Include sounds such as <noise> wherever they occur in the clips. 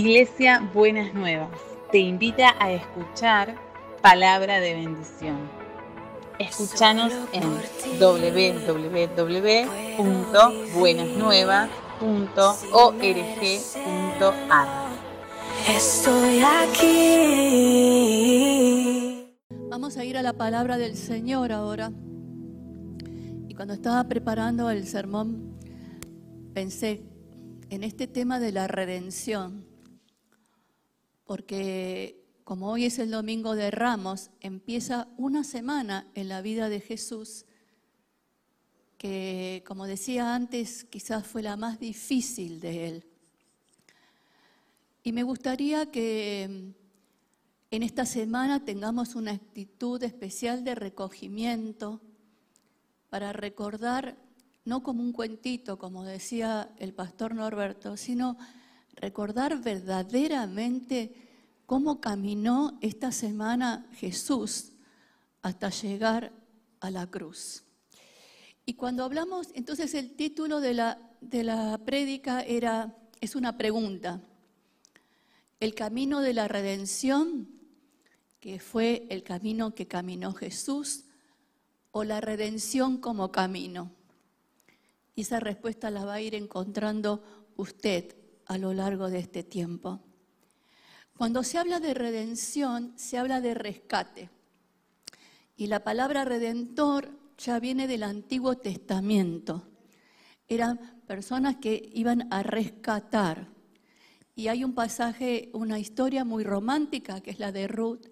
Iglesia Buenas Nuevas te invita a escuchar palabra de bendición. Escúchanos en www.buenasnuevas.org.ar. Estoy aquí. Vamos a ir a la palabra del Señor ahora. Y cuando estaba preparando el sermón, pensé en este tema de la redención porque como hoy es el domingo de Ramos, empieza una semana en la vida de Jesús que, como decía antes, quizás fue la más difícil de él. Y me gustaría que en esta semana tengamos una actitud especial de recogimiento para recordar, no como un cuentito, como decía el pastor Norberto, sino recordar verdaderamente cómo caminó esta semana Jesús hasta llegar a la cruz. Y cuando hablamos, entonces el título de la, de la prédica era, es una pregunta. El camino de la redención, que fue el camino que caminó Jesús, o la redención como camino. Y esa respuesta la va a ir encontrando usted a lo largo de este tiempo. Cuando se habla de redención, se habla de rescate. Y la palabra redentor ya viene del Antiguo Testamento. Eran personas que iban a rescatar. Y hay un pasaje, una historia muy romántica, que es la de Ruth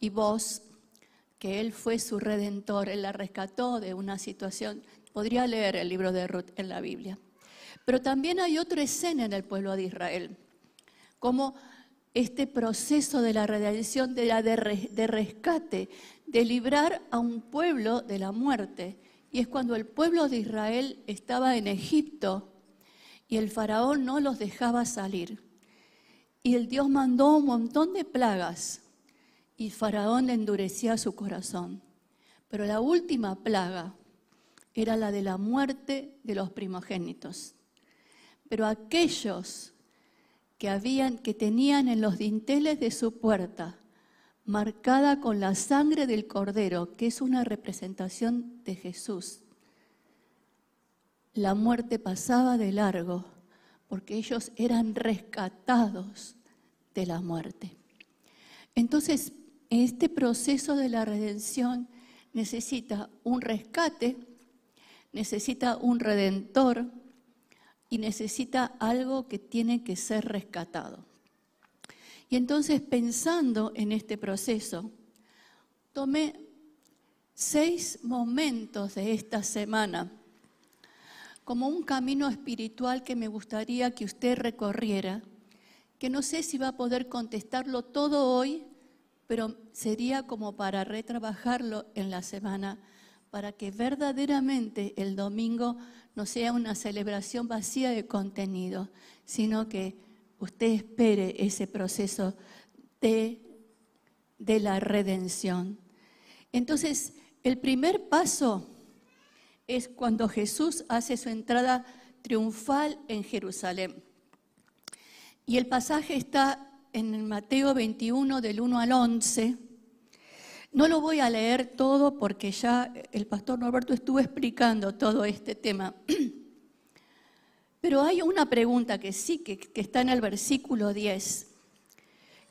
y vos, que él fue su redentor, él la rescató de una situación. Podría leer el libro de Ruth en la Biblia. Pero también hay otra escena en el pueblo de Israel, como este proceso de la redención, de, la de, rescate, de librar a un pueblo de la muerte. Y es cuando el pueblo de Israel estaba en Egipto y el faraón no los dejaba salir. Y el Dios mandó un montón de plagas y faraón endurecía su corazón. Pero la última plaga era la de la muerte de los primogénitos. Pero aquellos que que tenían en los dinteles de su puerta marcada con la sangre del cordero, que es una representación de Jesús. La muerte pasaba de largo porque ellos eran rescatados de la muerte. Entonces, este proceso de la redención necesita un rescate, necesita un redentor, y necesita algo que tiene que ser rescatado. Y entonces pensando en este proceso, tomé seis momentos de esta semana como un camino espiritual que me gustaría que usted recorriera, que no sé si va a poder contestarlo todo hoy, pero sería como para retrabajarlo en la semana, para que verdaderamente el domingo no sea una celebración vacía de contenido, sino que usted espere ese proceso de, la redención. Entonces, el primer paso es cuando Jesús hace su entrada triunfal en Jerusalén. Y el pasaje está en Mateo 21 del 1 al 11. No lo voy a leer todo porque ya el pastor Norberto estuvo explicando todo este tema. <clears throat> Pero hay una pregunta que sí, que, está en el versículo 10,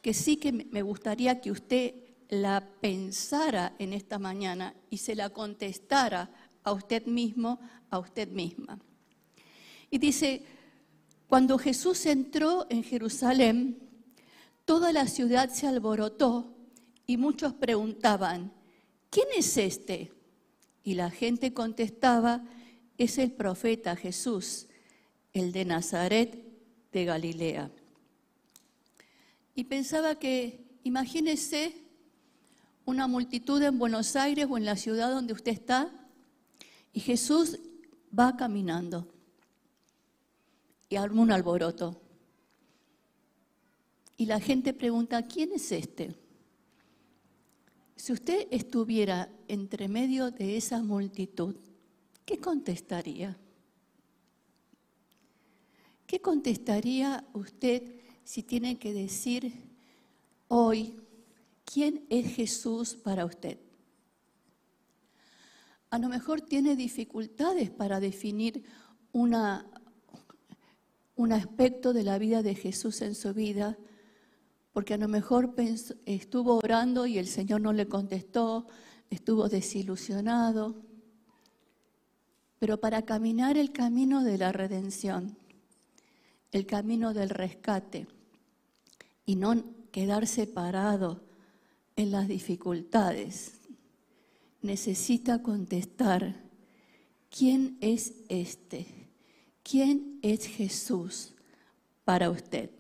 que sí que me gustaría que usted la pensara en esta mañana y se la contestara a usted mismo, a usted misma. Y dice, cuando Jesús entró en Jerusalén, toda la ciudad se alborotó y muchos preguntaban, ¿quién es este? Y la gente contestaba, es el profeta Jesús, el de Nazaret de Galilea. Y pensaba que, imagínese una multitud en Buenos Aires o en la ciudad donde usted está, y Jesús va caminando y arma un alboroto. Y la gente pregunta, ¿quién es este? Si usted estuviera entre medio de esa multitud, ¿qué contestaría? ¿Qué contestaría usted si tiene que decir hoy quién es Jesús para usted. A lo mejor tiene dificultades para definir un aspecto de la vida de Jesús en su vida, porque a lo mejor estuvo orando y el Señor no le contestó, estuvo desilusionado. Pero para caminar el camino de la redención, el camino del rescate y no quedar separado en las dificultades, necesita contestar, ¿quién es este? ¿Quién es Jesús para usted?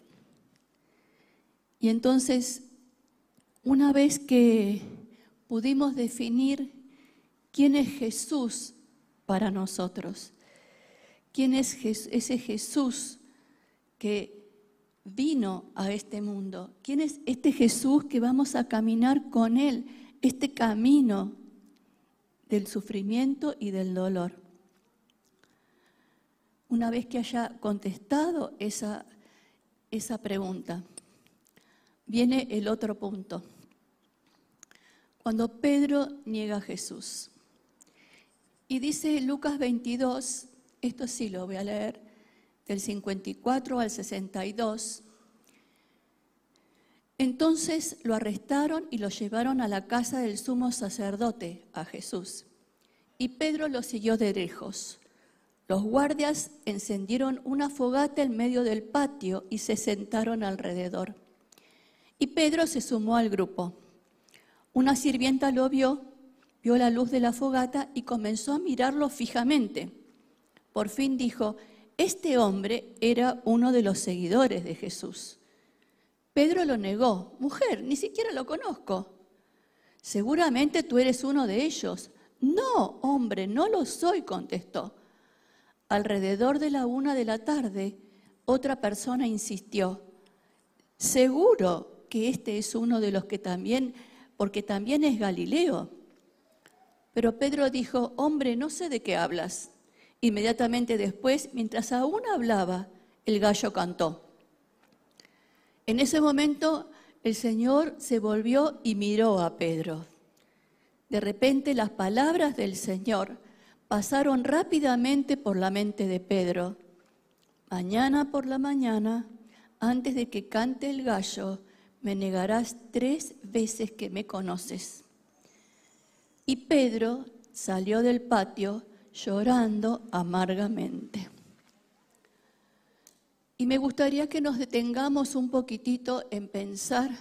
Y entonces, una vez que pudimos definir quién es Jesús para nosotros, quién es ese Jesús que vino a este mundo, quién es este Jesús que vamos a caminar con Él, este camino del sufrimiento y del dolor. Una vez que haya contestado esa, esa pregunta, viene el otro punto. Cuando Pedro niega a Jesús. Y dice Lucas 22, esto sí lo voy a leer, del 54 al 62. Entonces lo arrestaron y lo llevaron a la casa del sumo sacerdote, a Jesús. Y Pedro lo siguió de lejos. Los guardias encendieron una fogata en medio del patio y se sentaron alrededor. Y Pedro se sumó al grupo. Una sirvienta lo vio, vio la luz de la fogata y comenzó a mirarlo fijamente. Por fin dijo, este hombre era uno de los seguidores de Jesús. Pedro lo negó, mujer, ni siquiera lo conozco. Seguramente tú eres uno de ellos. No, hombre, no lo soy, contestó. Alrededor de la una de la tarde, otra persona insistió, seguro que este es uno de los que también, porque también es Galileo. Pero Pedro dijo, hombre, no sé de qué hablas. Inmediatamente después, mientras aún hablaba, el gallo cantó. En ese momento el Señor se volvió y miró a Pedro. De repente las palabras del Señor pasaron rápidamente por la mente de Pedro. Mañana por la mañana, antes de que cante el gallo, me negarás tres veces que me conoces. Y Pedro salió del patio llorando amargamente. Y me gustaría que nos detengamos un poquitito en pensar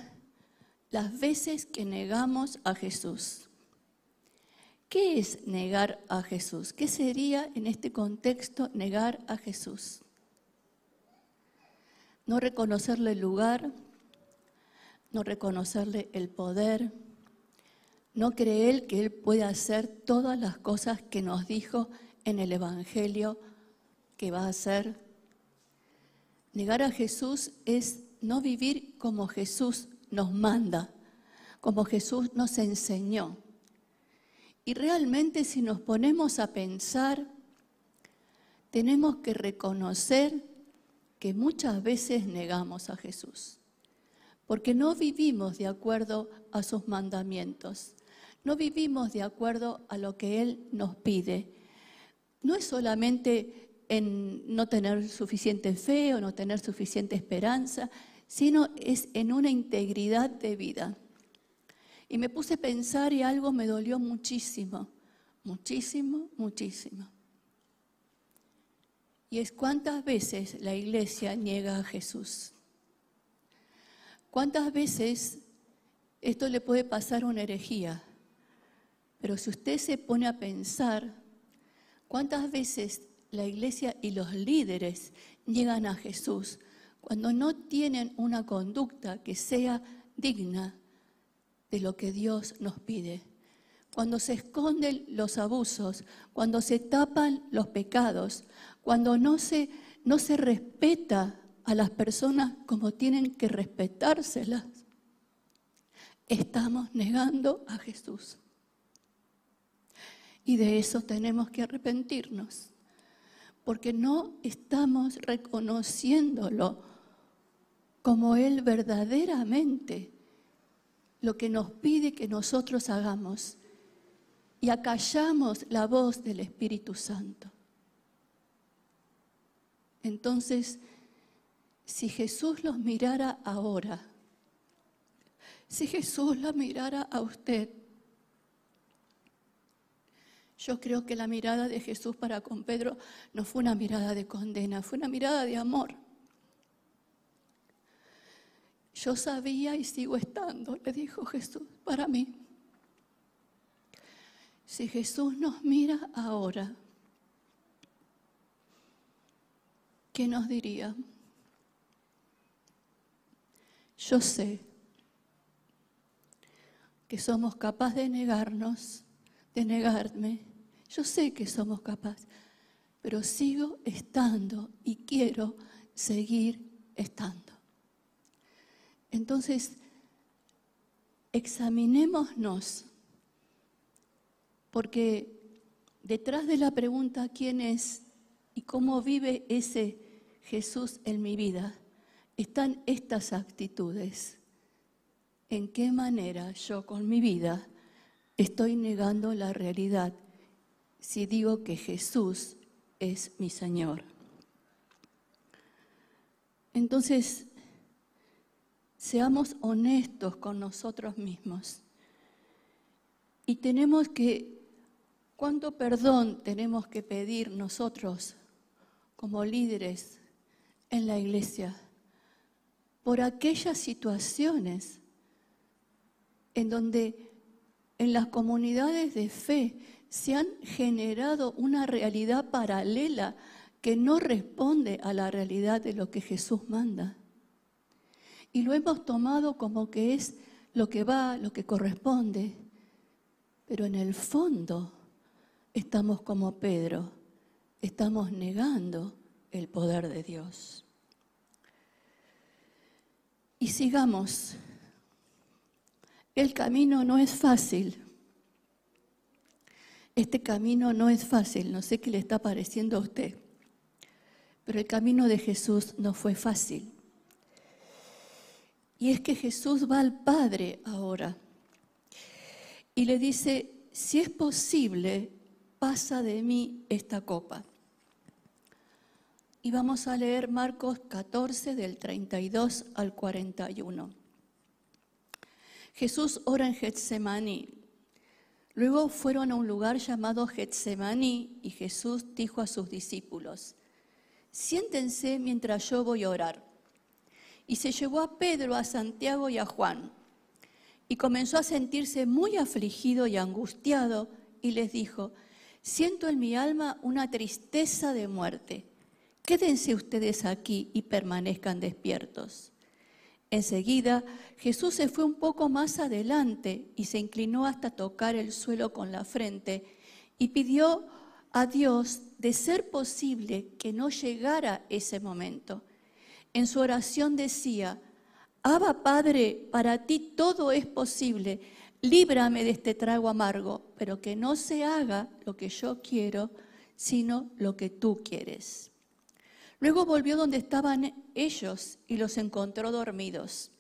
las veces que negamos a Jesús. ¿Qué es negar a Jesús? ¿Qué sería en este contexto negar a Jesús? No reconocerle el lugar, no reconocerle el poder, no creer que Él puede hacer todas las cosas que nos dijo en el Evangelio que va a hacer. Negar a Jesús es no vivir como Jesús nos manda, como Jesús nos enseñó. Y realmente si nos ponemos a pensar, tenemos que reconocer que muchas veces negamos a Jesús porque no vivimos de acuerdo a sus mandamientos, no vivimos de acuerdo a lo que Él nos pide. No es solamente en no tener suficiente fe o no tener suficiente esperanza, sino es en una integridad de vida. Y me puse a pensar y algo me dolió muchísimo, muchísimo, muchísimo. Y es cuántas veces la iglesia niega a Jesús. ¿Cuántas veces esto le puede pasar a una herejía? Pero si usted se pone a pensar, ¿cuántas veces la iglesia y los líderes llegan a Jesús cuando no tienen una conducta que sea digna de lo que Dios nos pide? Cuando se esconden los abusos, cuando se tapan los pecados, cuando no se, no se respeta a las personas como tienen que respetárselas, estamos negando a Jesús. Y de eso tenemos que arrepentirnos, porque no estamos reconociéndolo como Él verdaderamente lo que nos pide que nosotros hagamos y acallamos la voz del Espíritu Santo. Entonces, si Jesús los mirara ahora, si Jesús la mirara a usted, yo creo que la mirada de Jesús para con Pedro no fue una mirada de condena, fue una mirada de amor. Yo sabía y sigo estando, le dijo Jesús, para mí. Si Jesús nos mira ahora, ¿qué nos diría? Yo sé que somos capaces de negarnos, de negarme. Yo sé que somos capaces, pero sigo estando y quiero seguir estando. Entonces, examinémonos, porque detrás de la pregunta quién es y cómo vive ese Jesús en mi vida, están estas actitudes. ¿En qué manera yo con mi vida estoy negando la realidad si digo que Jesús es mi Señor? Entonces, seamos honestos con nosotros mismos. Y tenemos que, ¿cuánto perdón tenemos que pedir nosotros como líderes en la iglesia por aquellas situaciones en donde en las comunidades de fe se han generado una realidad paralela que no responde a la realidad de lo que Jesús manda? y lo hemos tomado como que es lo que va, lo que corresponde. Pero en el fondo estamos como Pedro, estamos negando el poder de Dios. Y sigamos. El camino no es fácil. Este camino no es fácil, no sé qué le está pareciendo a usted, pero el camino de Jesús no fue fácil. Y es que Jesús va al Padre ahora y le dice, si es posible, pasa de mí esta copa. Y vamos a leer Marcos 14 del 32 al 41. Jesús ora en Getsemaní. Luego fueron a un lugar llamado Getsemaní y Jesús dijo a sus discípulos, siéntense mientras yo voy a orar y se llevó a Pedro, a Santiago y a Juan. Y comenzó a sentirse muy afligido y angustiado y les dijo, siento en mi alma una tristeza de muerte. Quédense ustedes aquí y permanezcan despiertos. Enseguida Jesús se fue un poco más adelante y se inclinó hasta tocar el suelo con la frente y pidió a Dios de ser posible que no llegara ese momento en su oración decía, Abba Padre, para ti todo es posible, líbrame de este trago amargo, pero que no se haga lo que yo quiero, sino lo que tú quieres. Luego volvió donde estaban ellos y los encontró dormidos.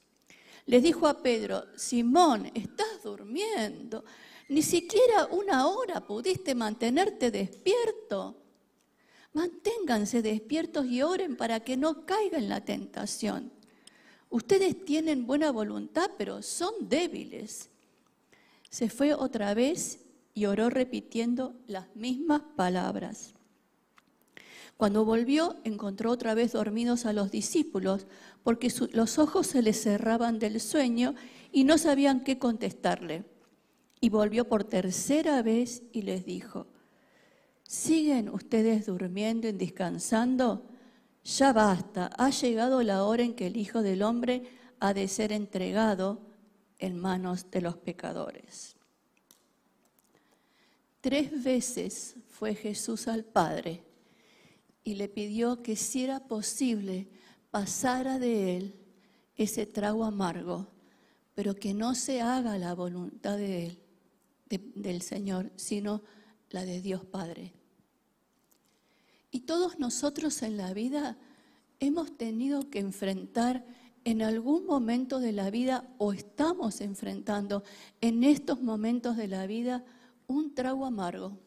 Les dijo a Pedro, Simón, estás durmiendo, ni siquiera una hora pudiste mantenerte despierto. Manténganse despiertos y oren para que no caiga en la tentación. Ustedes tienen buena voluntad, pero son débiles. Se fue otra vez y oró repitiendo las mismas palabras. Cuando volvió, encontró otra vez dormidos a los discípulos, porque los ojos se les cerraban del sueño y no sabían qué contestarle. Y volvió por tercera vez y les dijo, ¿Siguen ustedes durmiendo y descansando? Ya basta, ha llegado la hora en que el Hijo del Hombre ha de ser entregado en manos de los pecadores. Tres veces fue Jesús al Padre y le pidió que si era posible pasara de él ese trago amargo, pero que no se haga la voluntad de él, del Señor, sino la de Dios Padre. Y todos nosotros en la vida hemos tenido que enfrentar en algún momento de la vida o estamos enfrentando en estos momentos de la vida un trago amargo.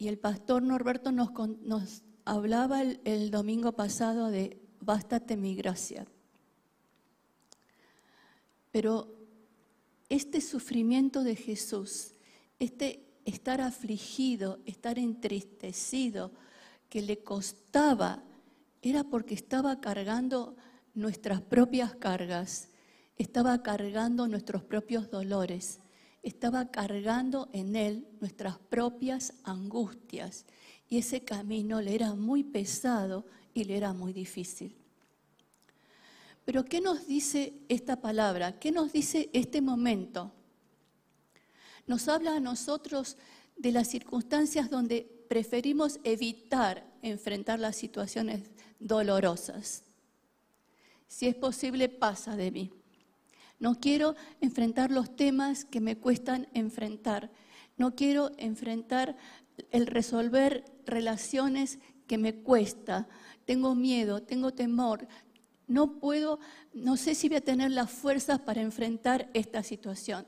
Y el pastor Norberto nos, nos hablaba el, el domingo pasado de bástate mi gracia. Pero este sufrimiento de Jesús, este estar afligido, estar entristecido, que le costaba, era porque estaba cargando nuestras propias cargas, estaba cargando nuestros propios dolores, estaba cargando en él nuestras propias angustias. Y ese camino le era muy pesado y le era muy difícil. Pero ¿qué nos dice esta palabra? ¿Qué nos dice este momento? Nos habla a nosotros de las circunstancias donde preferimos evitar enfrentar las situaciones dolorosas. Si es posible, pasa de mí. No quiero enfrentar los temas que me cuestan enfrentar. No quiero enfrentar el resolver relaciones que me cuesta. Tengo miedo, tengo temor. No puedo, no sé si voy a tener las fuerzas para enfrentar esta situación.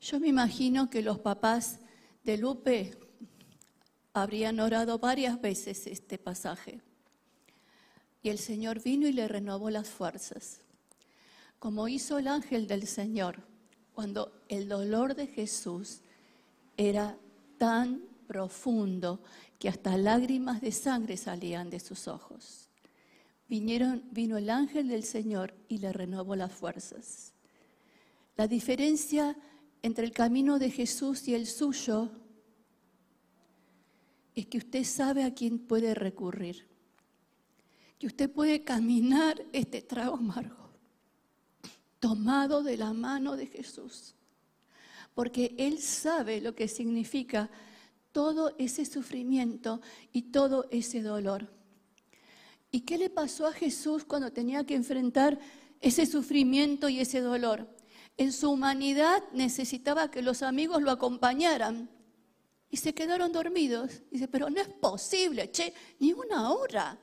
Yo me imagino que los papás de Lupe habrían orado varias veces este pasaje. Y el Señor vino y le renovó las fuerzas, como hizo el ángel del Señor cuando el dolor de Jesús era tan profundo que hasta lágrimas de sangre salían de sus ojos. Vino el ángel del Señor y le renovó las fuerzas. La diferencia entre el camino de Jesús y el suyo es que usted sabe a quién puede recurrir, que usted puede caminar este trago amargo, tomado de la mano de Jesús, porque Él sabe lo que significa todo ese sufrimiento y todo ese dolor. ¿Y qué le pasó a Jesús cuando tenía que enfrentar ese sufrimiento y ese dolor? En su humanidad necesitaba que los amigos lo acompañaran. Y se quedaron dormidos. Dice, pero no es posible, che, ni una hora.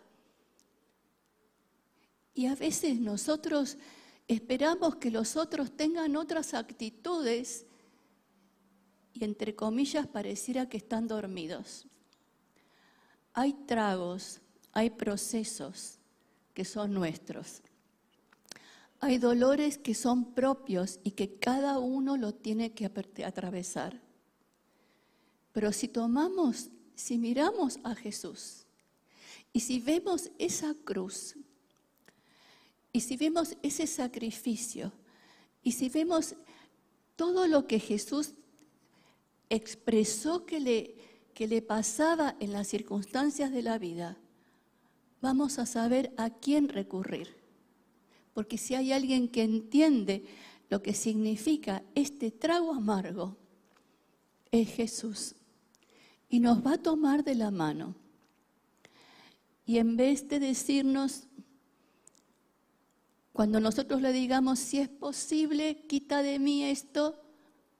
Y a veces nosotros esperamos que los otros tengan otras actitudes y entre comillas pareciera que están dormidos. Hay tragos, hay procesos que son nuestros. Hay dolores que son propios y que cada uno lo tiene que atravesar. Pero si tomamos, si miramos a Jesús y si vemos esa cruz y si vemos ese sacrificio y si vemos todo lo que Jesús expresó que le, que le pasaba en las circunstancias de la vida, vamos a saber a quién recurrir. Porque si hay alguien que entiende lo que significa este trago amargo, es Jesús. Y nos va a tomar de la mano. Y en vez de decirnos, cuando nosotros le digamos, si es posible, quita de mí esto,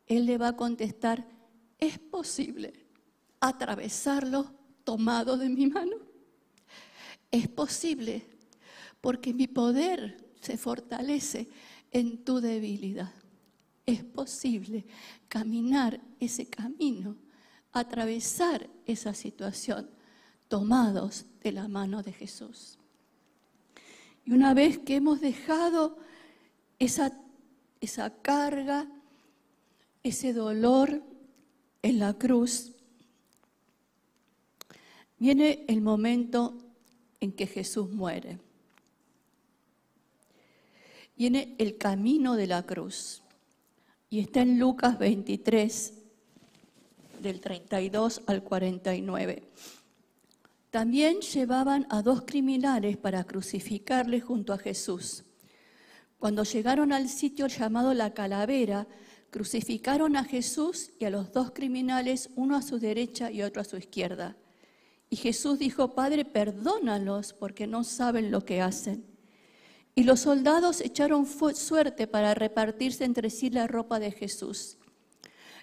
Él le va a contestar, es posible atravesarlo tomado de mi mano. Es posible, porque mi poder se fortalece en tu debilidad. Es posible caminar ese camino, atravesar esa situación, tomados de la mano de Jesús. Y una vez que hemos dejado esa, esa carga, ese dolor en la cruz, viene el momento en que Jesús muere viene el camino de la cruz. Y está en Lucas 23, del 32 al 49. También llevaban a dos criminales para crucificarles junto a Jesús. Cuando llegaron al sitio llamado la calavera, crucificaron a Jesús y a los dos criminales, uno a su derecha y otro a su izquierda. Y Jesús dijo, Padre, perdónalos porque no saben lo que hacen. Y los soldados echaron suerte para repartirse entre sí la ropa de Jesús.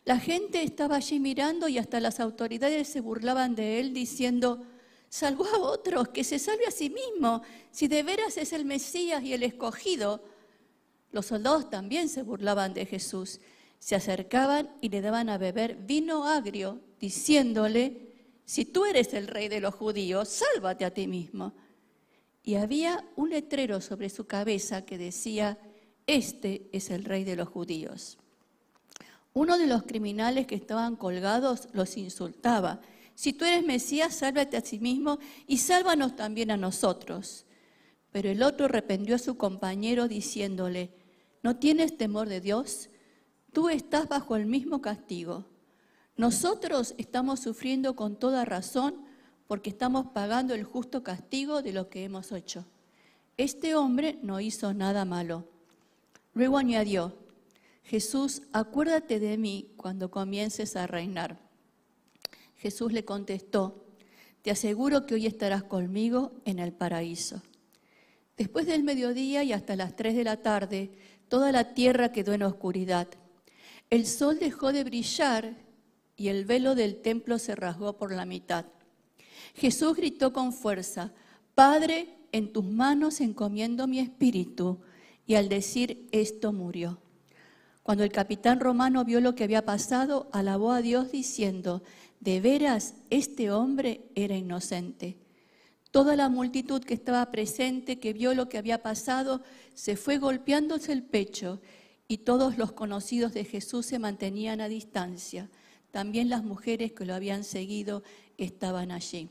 La gente estaba allí mirando y hasta las autoridades se burlaban de él diciendo, salvó a otros, que se salve a sí mismo, si de veras es el Mesías y el escogido. Los soldados también se burlaban de Jesús, se acercaban y le daban a beber vino agrio, diciéndole, si tú eres el rey de los judíos, sálvate a ti mismo. Y había un letrero sobre su cabeza que decía, este es el rey de los judíos. Uno de los criminales que estaban colgados los insultaba. Si tú eres Mesías, sálvate a sí mismo y sálvanos también a nosotros. Pero el otro reprendió a su compañero diciéndole, ¿no tienes temor de Dios? Tú estás bajo el mismo castigo. Nosotros estamos sufriendo con toda razón porque estamos pagando el justo castigo de lo que hemos hecho. Este hombre no hizo nada malo. Luego añadió, Jesús, acuérdate de mí cuando comiences a reinar. Jesús le contestó, te aseguro que hoy estarás conmigo en el paraíso. Después del mediodía y hasta las tres de la tarde, toda la tierra quedó en oscuridad. El sol dejó de brillar y el velo del templo se rasgó por la mitad. Jesús gritó con fuerza, Padre, en tus manos encomiendo mi espíritu. Y al decir esto murió. Cuando el capitán romano vio lo que había pasado, alabó a Dios diciendo, de veras, este hombre era inocente. Toda la multitud que estaba presente, que vio lo que había pasado, se fue golpeándose el pecho y todos los conocidos de Jesús se mantenían a distancia. También las mujeres que lo habían seguido estaban allí.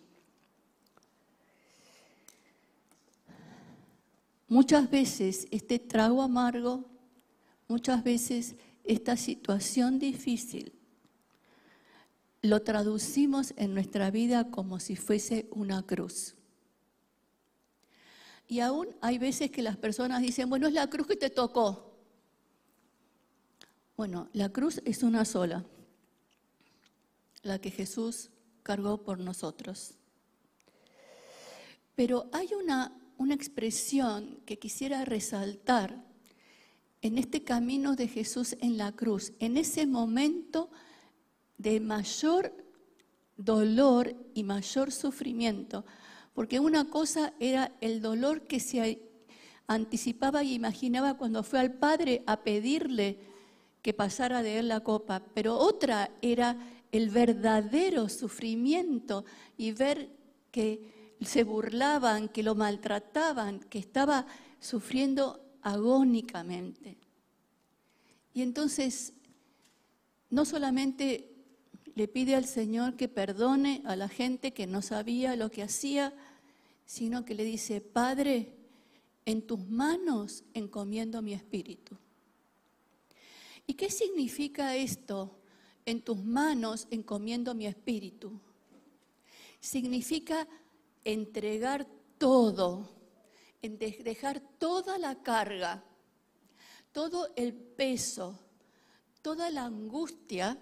Muchas veces este trago amargo Muchas veces esta situación difícil lo traducimos en nuestra vida como si fuese una cruz. Y aún hay veces que las personas dicen, bueno, es la cruz que te tocó. Bueno, la cruz es una sola, la que Jesús cargó por nosotros. Pero hay una, una expresión que quisiera resaltar en este camino de Jesús en la cruz, en ese momento de mayor dolor y mayor sufrimiento, porque una cosa era el dolor que se anticipaba y imaginaba cuando fue al Padre a pedirle que pasara de él la copa, pero otra era el verdadero sufrimiento y ver que se burlaban, que lo maltrataban, que estaba sufriendo agónicamente. Y entonces, no solamente le pide al Señor que perdone a la gente que no sabía lo que hacía, sino que le dice, Padre, en tus manos encomiendo mi espíritu. ¿Y qué significa esto? En tus manos encomiendo mi espíritu. Significa entregar todo dejar toda la carga, todo el peso, toda la angustia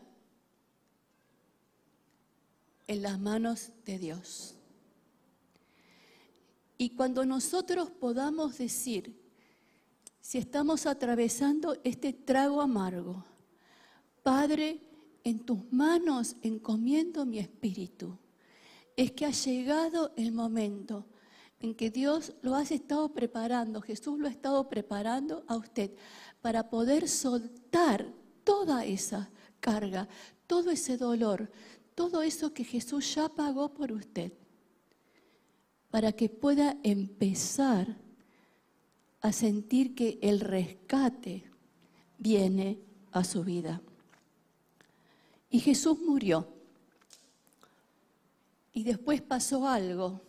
en las manos de Dios. Y cuando nosotros podamos decir, si estamos atravesando este trago amargo, Padre, en tus manos encomiendo mi espíritu, es que ha llegado el momento en que Dios lo ha estado preparando, Jesús lo ha estado preparando a usted para poder soltar toda esa carga, todo ese dolor, todo eso que Jesús ya pagó por usted, para que pueda empezar a sentir que el rescate viene a su vida. Y Jesús murió. Y después pasó algo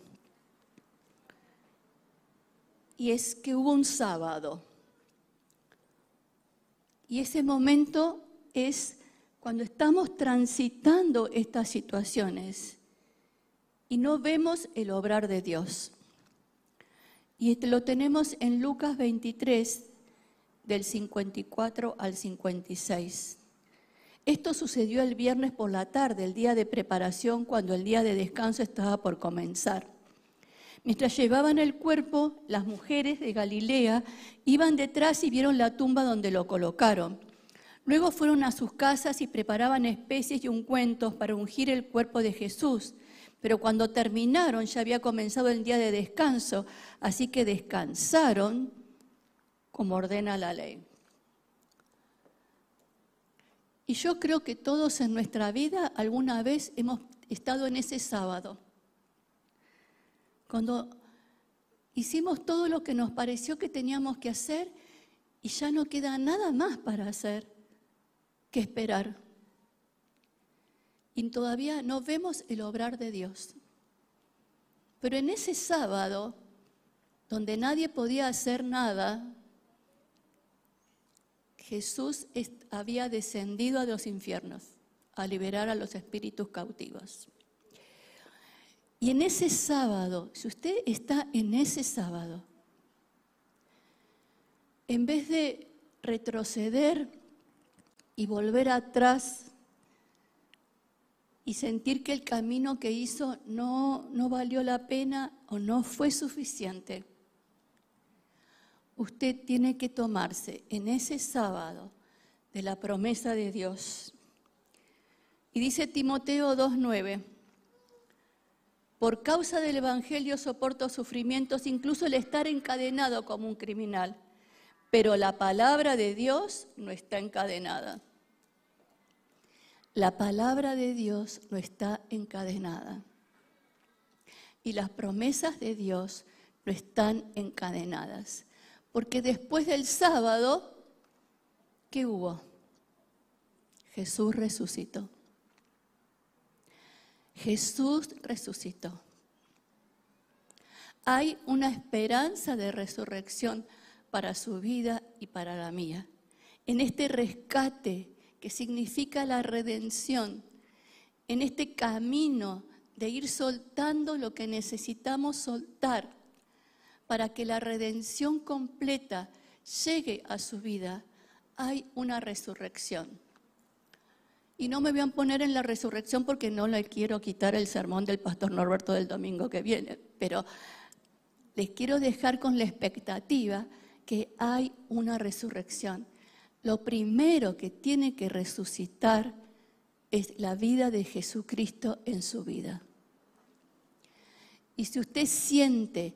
y es que hubo un sábado. Y ese momento es cuando estamos transitando estas situaciones y no vemos el obrar de Dios. Y este lo tenemos en Lucas 23, del 54 al 56. Esto sucedió el viernes por la tarde, el día de preparación, cuando el día de descanso estaba por comenzar. Mientras llevaban el cuerpo, las mujeres de Galilea iban detrás y vieron la tumba donde lo colocaron. Luego fueron a sus casas y preparaban especies y ungüentos para ungir el cuerpo de Jesús. Pero cuando terminaron ya había comenzado el día de descanso, así que descansaron como ordena la ley. Y yo creo que todos en nuestra vida alguna vez hemos estado en ese sábado, cuando hicimos todo lo que nos pareció que teníamos que hacer y ya no queda nada más para hacer que esperar. Y todavía no vemos el obrar de Dios. Pero en ese sábado, donde nadie podía hacer nada, Jesús había descendido a los infiernos a liberar a los espíritus cautivos. Y en ese sábado, si usted está en ese sábado, en vez de retroceder y volver atrás y sentir que el camino que hizo no, no valió la pena o no fue suficiente, usted tiene que tomarse en ese sábado de la promesa de Dios. Y dice Timoteo 2.9, por causa del Evangelio soporto sufrimientos, incluso el estar encadenado como un criminal, pero la palabra de Dios no está encadenada. La palabra de Dios no está encadenada. Y las promesas de Dios no están encadenadas. Porque después del sábado, ¿qué hubo? Jesús resucitó. Jesús resucitó. Hay una esperanza de resurrección para su vida y para la mía. En este rescate que significa la redención, en este camino de ir soltando lo que necesitamos soltar para que la redención completa llegue a su vida, hay una resurrección. Y no me voy a poner en la resurrección porque no le quiero quitar el sermón del pastor Norberto del domingo que viene, pero les quiero dejar con la expectativa que hay una resurrección. Lo primero que tiene que resucitar es la vida de Jesucristo en su vida. Y si usted siente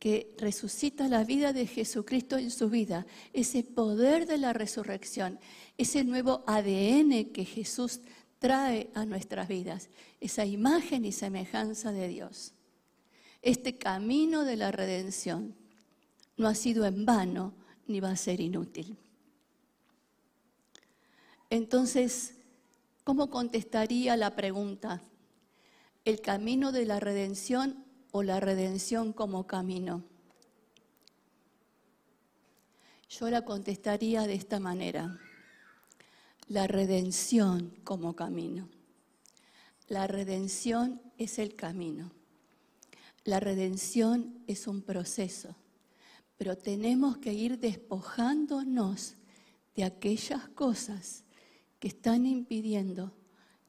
que resucita la vida de Jesucristo en su vida, ese poder de la resurrección, ese nuevo ADN que Jesús trae a nuestras vidas, esa imagen y semejanza de Dios. Este camino de la redención no ha sido en vano ni va a ser inútil. Entonces, ¿cómo contestaría la pregunta? ¿El camino de la redención o la redención como camino? Yo la contestaría de esta manera. La redención como camino. La redención es el camino. La redención es un proceso, pero tenemos que ir despojándonos de aquellas cosas que están impidiendo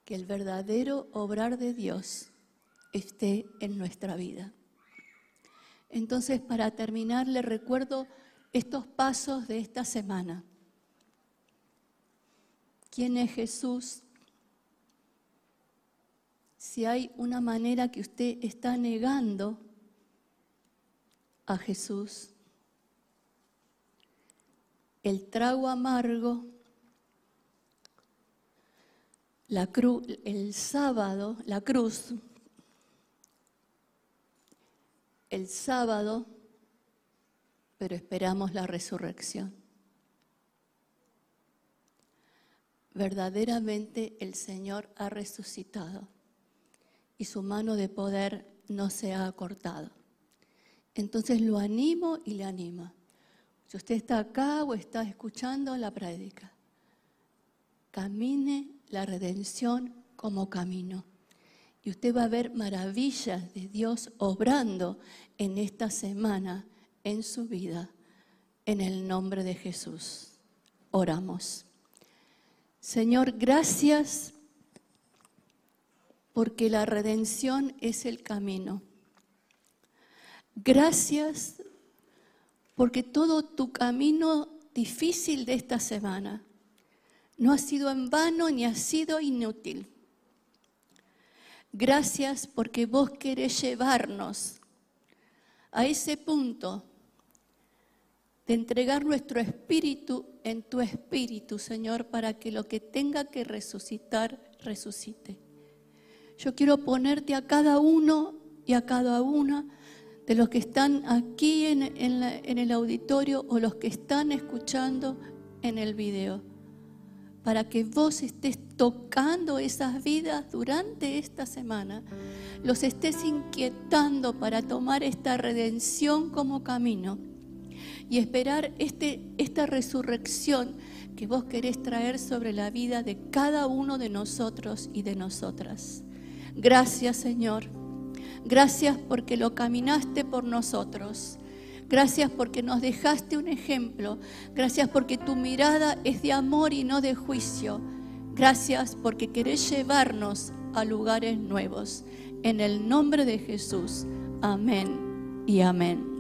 que el verdadero obrar de Dios esté en nuestra vida. Entonces, para terminar, le recuerdo estos pasos de esta semana. ¿Quién es Jesús? Si hay una manera que usted está negando a Jesús, el trago amargo, la cruz, el sábado, la cruz, el sábado, pero esperamos la resurrección. Verdaderamente el Señor ha resucitado y su mano de poder no se ha cortado. Entonces lo animo y le anima. Si usted está acá o está escuchando la prédica, camine la redención como camino y usted va a ver maravillas de Dios obrando en esta semana en su vida, en el nombre de Jesús. Oramos. Señor, gracias porque la redención es el camino. Gracias porque todo tu camino difícil de esta semana no ha sido en vano ni ha sido inútil. Gracias porque vos querés llevarnos a ese punto de entregar nuestro espíritu en tu espíritu, Señor, para que lo que tenga que resucitar, resucite. Yo quiero ponerte a cada uno y a cada una de los que están aquí en, el auditorio o los que están escuchando en el video, para que vos estés tocando esas vidas durante esta semana, los estés inquietando para tomar esta redención como camino y esperar este, esta resurrección que vos querés traer sobre la vida de cada uno de nosotros y de nosotras. Gracias Señor. Gracias porque lo caminaste por nosotros. Gracias porque nos dejaste un ejemplo. Gracias porque tu mirada es de amor y no de juicio. Gracias porque querés llevarnos a lugares nuevos. En el nombre de Jesús. Amén y amén.